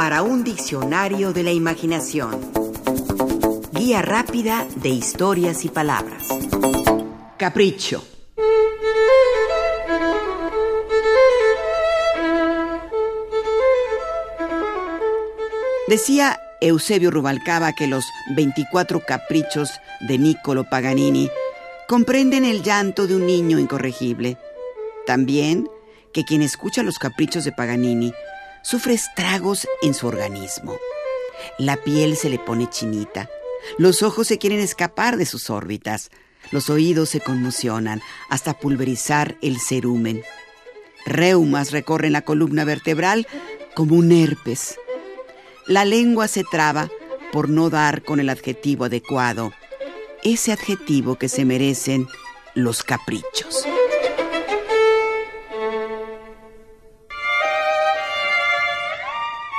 para un diccionario de la imaginación. Guía rápida de historias y palabras. Capricho. Decía Eusebio Rubalcaba que los 24 caprichos de Niccolo Paganini comprenden el llanto de un niño incorregible. También que quien escucha los caprichos de Paganini sufre estragos en su organismo. La piel se le pone chinita, los ojos se quieren escapar de sus órbitas, los oídos se conmocionan hasta pulverizar el cerumen. Reumas recorren la columna vertebral como un herpes. La lengua se traba por no dar con el adjetivo adecuado, ese adjetivo que se merecen los caprichos.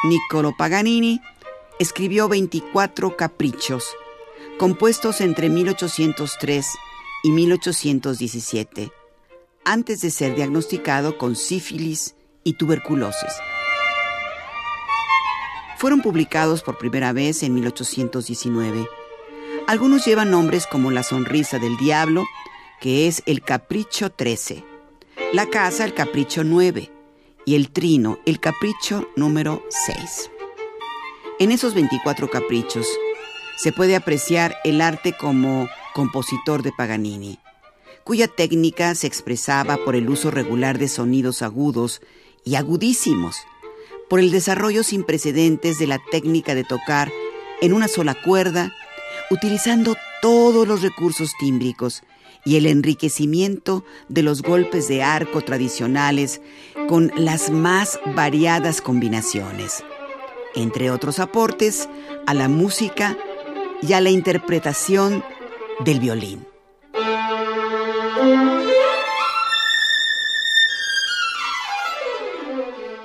Niccolo Paganini escribió 24 caprichos, compuestos entre 1803 y 1817, antes de ser diagnosticado con sífilis y tuberculosis. Fueron publicados por primera vez en 1819. Algunos llevan nombres como La Sonrisa del Diablo, que es el Capricho 13, La Casa, el Capricho 9, y el trino, el capricho número 6. En esos 24 caprichos se puede apreciar el arte como compositor de Paganini, cuya técnica se expresaba por el uso regular de sonidos agudos y agudísimos, por el desarrollo sin precedentes de la técnica de tocar en una sola cuerda, utilizando todos los recursos tímbricos y el enriquecimiento de los golpes de arco tradicionales con las más variadas combinaciones, entre otros aportes a la música y a la interpretación del violín.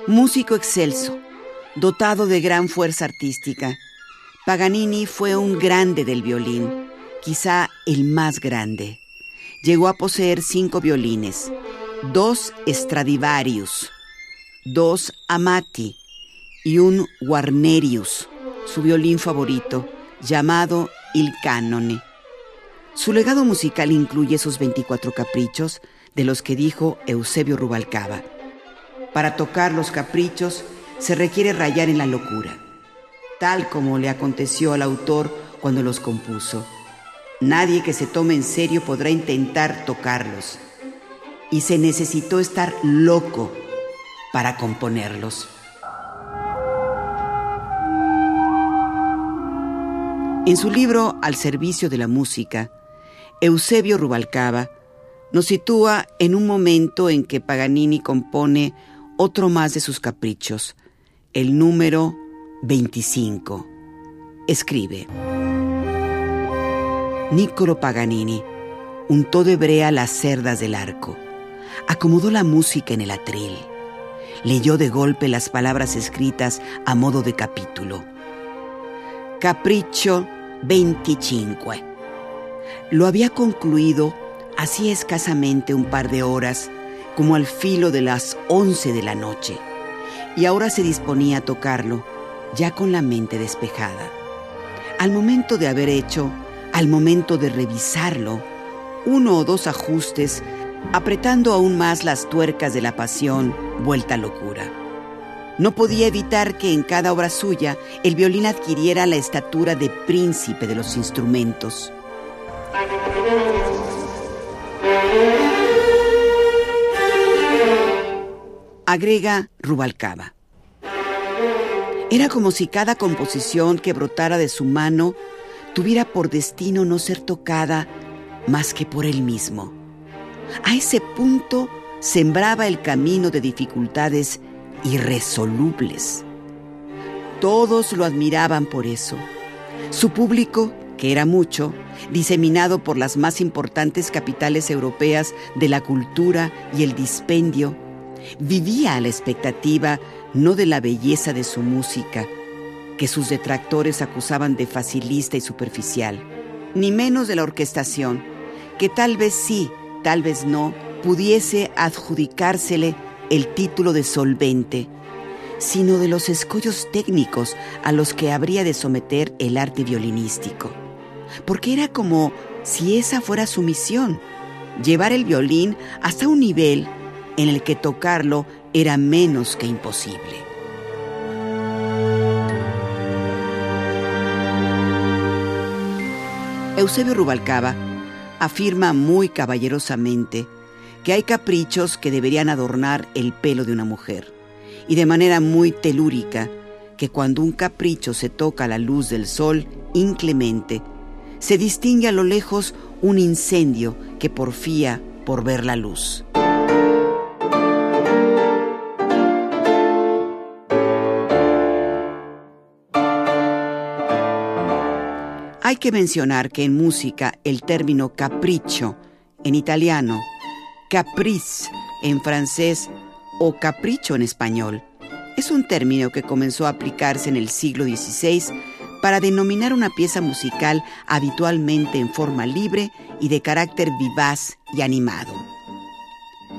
Músico excelso, dotado de gran fuerza artística, Paganini fue un grande del violín, quizá el más grande llegó a poseer cinco violines, dos Stradivarius, dos Amati y un Warnerius, su violín favorito, llamado Il Canone. Su legado musical incluye esos 24 caprichos de los que dijo Eusebio Rubalcaba. Para tocar los caprichos se requiere rayar en la locura, tal como le aconteció al autor cuando los compuso. Nadie que se tome en serio podrá intentar tocarlos. Y se necesitó estar loco para componerlos. En su libro Al servicio de la música, Eusebio Rubalcaba nos sitúa en un momento en que Paganini compone otro más de sus caprichos, el número 25. Escribe. Niccolo Paganini untó de brea las cerdas del arco, acomodó la música en el atril, leyó de golpe las palabras escritas a modo de capítulo. Capricho 25. Lo había concluido hacía escasamente un par de horas, como al filo de las once de la noche, y ahora se disponía a tocarlo, ya con la mente despejada. Al momento de haber hecho al momento de revisarlo, uno o dos ajustes, apretando aún más las tuercas de la pasión vuelta locura. No podía evitar que en cada obra suya el violín adquiriera la estatura de príncipe de los instrumentos. Agrega Rubalcaba. Era como si cada composición que brotara de su mano tuviera por destino no ser tocada más que por él mismo. A ese punto sembraba el camino de dificultades irresolubles. Todos lo admiraban por eso. Su público, que era mucho, diseminado por las más importantes capitales europeas de la cultura y el dispendio, vivía a la expectativa no de la belleza de su música, que sus detractores acusaban de facilista y superficial, ni menos de la orquestación, que tal vez sí, tal vez no, pudiese adjudicársele el título de solvente, sino de los escollos técnicos a los que habría de someter el arte violinístico. Porque era como si esa fuera su misión, llevar el violín hasta un nivel en el que tocarlo era menos que imposible. Eusebio Rubalcaba afirma muy caballerosamente que hay caprichos que deberían adornar el pelo de una mujer, y de manera muy telúrica que cuando un capricho se toca a la luz del sol inclemente, se distingue a lo lejos un incendio que porfía por ver la luz. Hay que mencionar que en música el término capricho en italiano, caprice en francés o capricho en español es un término que comenzó a aplicarse en el siglo XVI para denominar una pieza musical habitualmente en forma libre y de carácter vivaz y animado.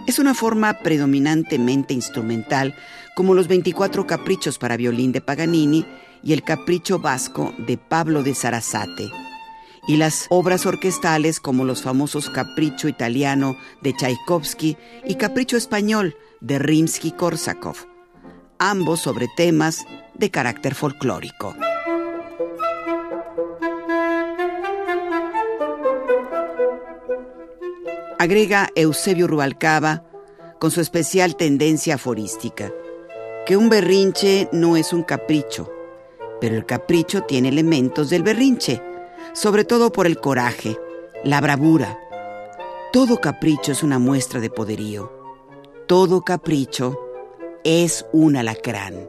Es una forma predominantemente instrumental, como los 24 caprichos para violín de Paganini y el Capricho Vasco de Pablo de Sarasate, y las obras orquestales como los famosos Capricho Italiano de Tchaikovsky y Capricho Español de Rimsky-Korsakov, ambos sobre temas de carácter folclórico. Agrega Eusebio Rubalcaba con su especial tendencia aforística, que un berrinche no es un capricho, pero el capricho tiene elementos del berrinche, sobre todo por el coraje, la bravura. Todo capricho es una muestra de poderío. Todo capricho es un alacrán.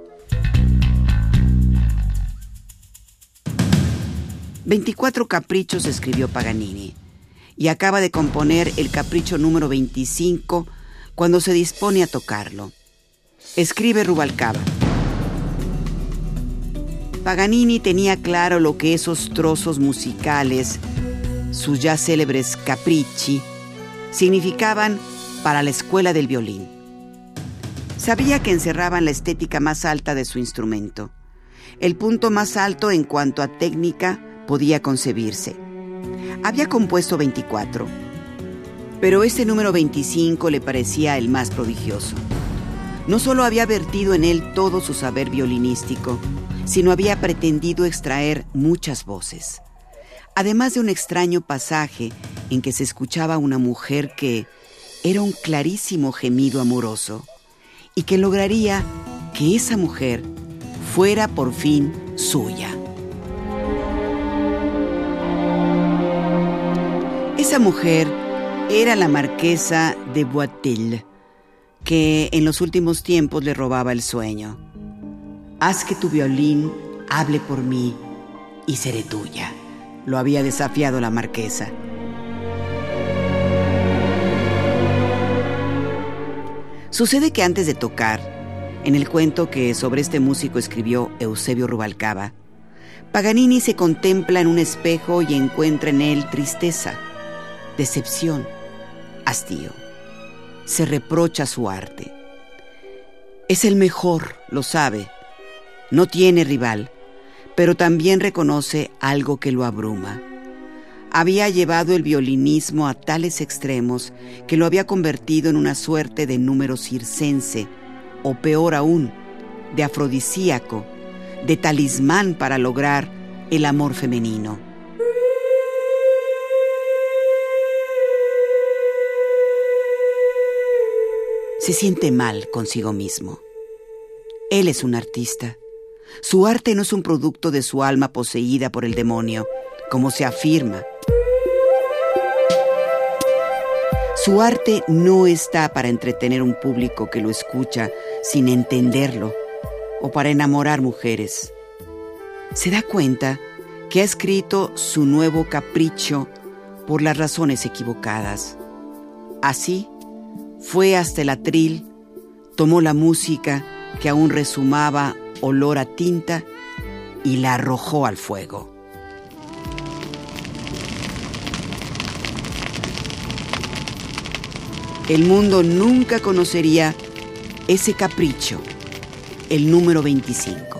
24 caprichos escribió Paganini y acaba de componer el capricho número 25 cuando se dispone a tocarlo. Escribe Rubalcaba. Paganini tenía claro lo que esos trozos musicales, sus ya célebres capricci, significaban para la escuela del violín. Sabía que encerraban la estética más alta de su instrumento, el punto más alto en cuanto a técnica podía concebirse. Había compuesto 24, pero ese número 25 le parecía el más prodigioso. No solo había vertido en él todo su saber violinístico, sino había pretendido extraer muchas voces. Además de un extraño pasaje en que se escuchaba una mujer que era un clarísimo gemido amoroso y que lograría que esa mujer fuera por fin suya. Esa mujer era la marquesa de Boitel, que en los últimos tiempos le robaba el sueño. Haz que tu violín hable por mí y seré tuya. Lo había desafiado la marquesa. Sucede que antes de tocar, en el cuento que sobre este músico escribió Eusebio Rubalcaba, Paganini se contempla en un espejo y encuentra en él tristeza, decepción, hastío. Se reprocha su arte. Es el mejor, lo sabe, no tiene rival, pero también reconoce algo que lo abruma. Había llevado el violinismo a tales extremos que lo había convertido en una suerte de número circense, o peor aún, de afrodisíaco, de talismán para lograr el amor femenino. Se siente mal consigo mismo. Él es un artista su arte no es un producto de su alma poseída por el demonio, como se afirma. Su arte no está para entretener un público que lo escucha sin entenderlo o para enamorar mujeres. Se da cuenta que ha escrito su nuevo capricho por las razones equivocadas. Así, fue hasta el atril, tomó la música que aún resumaba olor a tinta y la arrojó al fuego. El mundo nunca conocería ese capricho el número 25.